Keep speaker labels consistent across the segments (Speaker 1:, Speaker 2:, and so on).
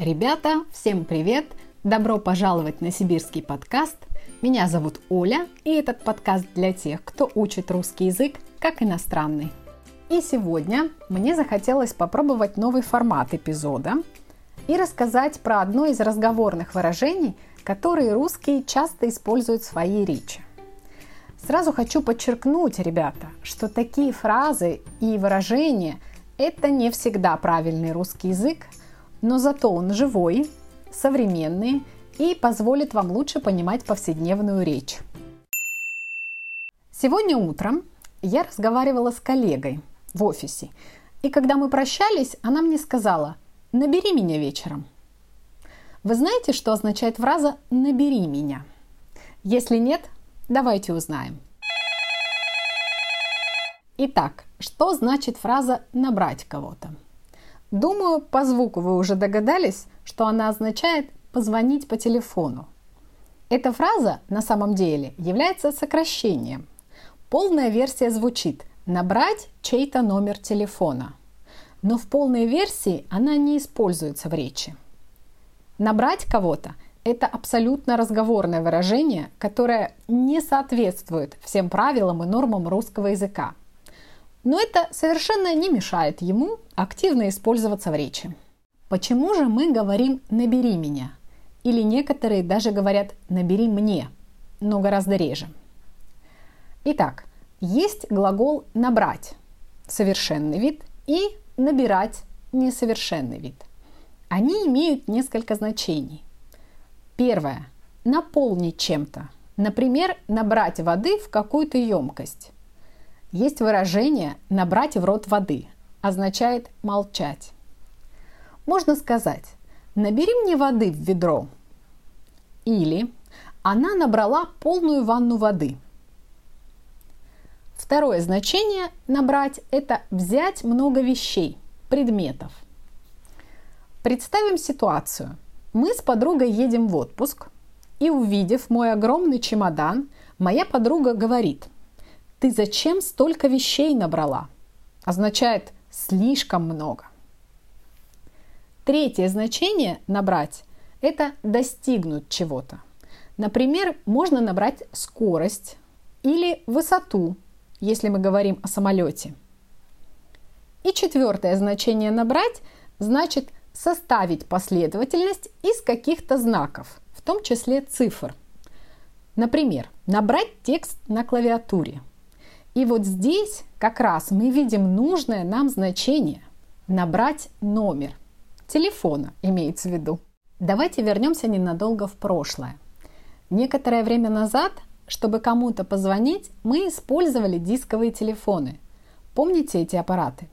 Speaker 1: Ребята, всем привет! Добро пожаловать на сибирский подкаст. Меня зовут Оля, и этот подкаст для тех, кто учит русский язык как иностранный. И сегодня мне захотелось попробовать новый формат эпизода и рассказать про одно из разговорных выражений, которые русские часто используют в своей речи. Сразу хочу подчеркнуть, ребята, что такие фразы и выражения – это не всегда правильный русский язык, но зато он живой, современный и позволит вам лучше понимать повседневную речь. Сегодня утром я разговаривала с коллегой в офисе, и когда мы прощались, она мне сказала «набери меня вечером». Вы знаете, что означает фраза «набери меня»? Если нет, давайте узнаем. Итак, что значит фраза «набрать кого-то»? Думаю, по звуку вы уже догадались, что она означает «позвонить по телефону». Эта фраза на самом деле является сокращением. Полная версия звучит «набрать чей-то номер телефона». Но в полной версии она не используется в речи. Набрать кого-то – это абсолютно разговорное выражение, которое не соответствует всем правилам и нормам русского языка – но это совершенно не мешает ему активно использоваться в речи. Почему же мы говорим «набери меня»? Или некоторые даже говорят «набери мне», но гораздо реже. Итак, есть глагол «набрать» – совершенный вид, и «набирать» – несовершенный вид. Они имеют несколько значений. Первое – наполнить чем-то. Например, набрать воды в какую-то емкость. Есть выражение «набрать в рот воды», означает молчать. Можно сказать «набери мне воды в ведро» или «она набрала полную ванну воды». Второе значение «набрать» – это взять много вещей, предметов. Представим ситуацию. Мы с подругой едем в отпуск, и увидев мой огромный чемодан, моя подруга говорит – ты зачем столько вещей набрала? Означает слишком много. Третье значение набрать – это достигнуть чего-то. Например, можно набрать скорость или высоту, если мы говорим о самолете. И четвертое значение набрать значит составить последовательность из каких-то знаков, в том числе цифр. Например, набрать текст на клавиатуре – и вот здесь как раз мы видим нужное нам значение – набрать номер. Телефона имеется в виду. Давайте вернемся ненадолго в прошлое. Некоторое время назад, чтобы кому-то позвонить, мы использовали дисковые телефоны. Помните эти аппараты?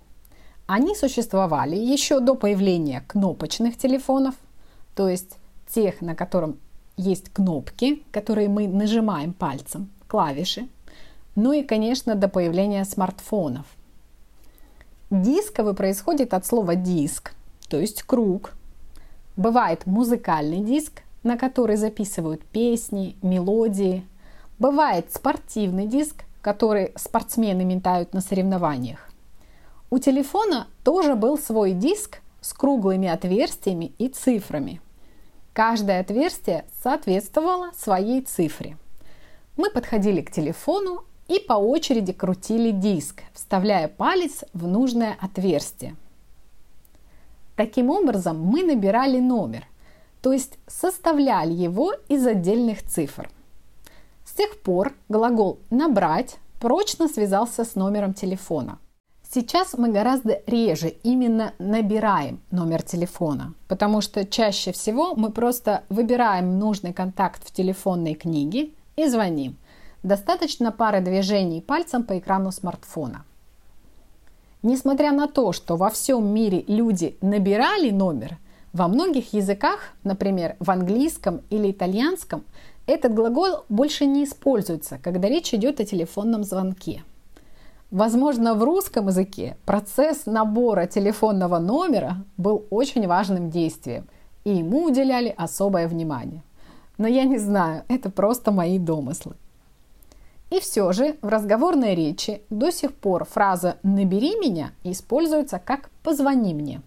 Speaker 1: Они существовали еще до появления кнопочных телефонов, то есть тех, на котором есть кнопки, которые мы нажимаем пальцем, клавиши – ну и, конечно, до появления смартфонов. Дисковый происходит от слова диск, то есть круг. Бывает музыкальный диск, на который записывают песни, мелодии. Бывает спортивный диск, который спортсмены метают на соревнованиях. У телефона тоже был свой диск с круглыми отверстиями и цифрами. Каждое отверстие соответствовало своей цифре. Мы подходили к телефону и по очереди крутили диск, вставляя палец в нужное отверстие. Таким образом мы набирали номер, то есть составляли его из отдельных цифр. С тех пор глагол «набрать» прочно связался с номером телефона. Сейчас мы гораздо реже именно набираем номер телефона, потому что чаще всего мы просто выбираем нужный контакт в телефонной книге и звоним – Достаточно пары движений пальцем по экрану смартфона. Несмотря на то, что во всем мире люди набирали номер, во многих языках, например, в английском или итальянском, этот глагол больше не используется, когда речь идет о телефонном звонке. Возможно, в русском языке процесс набора телефонного номера был очень важным действием, и ему уделяли особое внимание. Но я не знаю, это просто мои домыслы. И все же в разговорной речи до сих пор фраза «набери меня» используется как «позвони мне».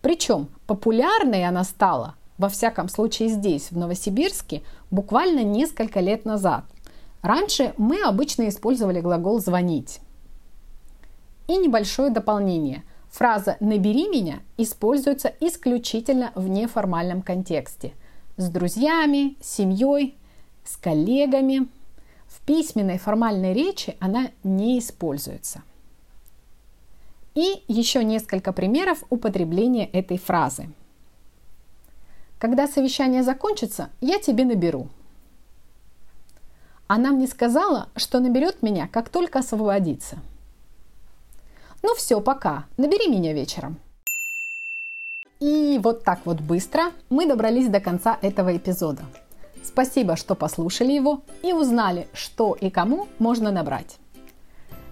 Speaker 1: Причем популярной она стала, во всяком случае здесь, в Новосибирске, буквально несколько лет назад. Раньше мы обычно использовали глагол «звонить». И небольшое дополнение. Фраза «набери меня» используется исключительно в неформальном контексте. С друзьями, семьей, с коллегами. В письменной формальной речи она не используется. И еще несколько примеров употребления этой фразы. Когда совещание закончится, я тебе наберу. Она мне сказала, что наберет меня, как только освободится. Ну все, пока. Набери меня вечером. И вот так вот быстро мы добрались до конца этого эпизода. Спасибо, что послушали его и узнали, что и кому можно набрать.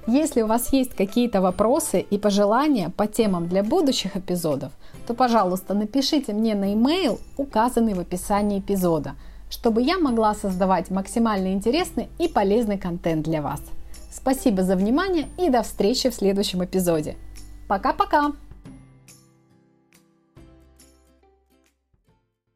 Speaker 1: Если у вас есть какие-то вопросы и пожелания по темам для будущих эпизодов, то, пожалуйста, напишите мне на e-mail, указанный в описании эпизода, чтобы я могла создавать максимально интересный и полезный контент для вас. Спасибо за внимание и до встречи в следующем эпизоде. Пока-пока!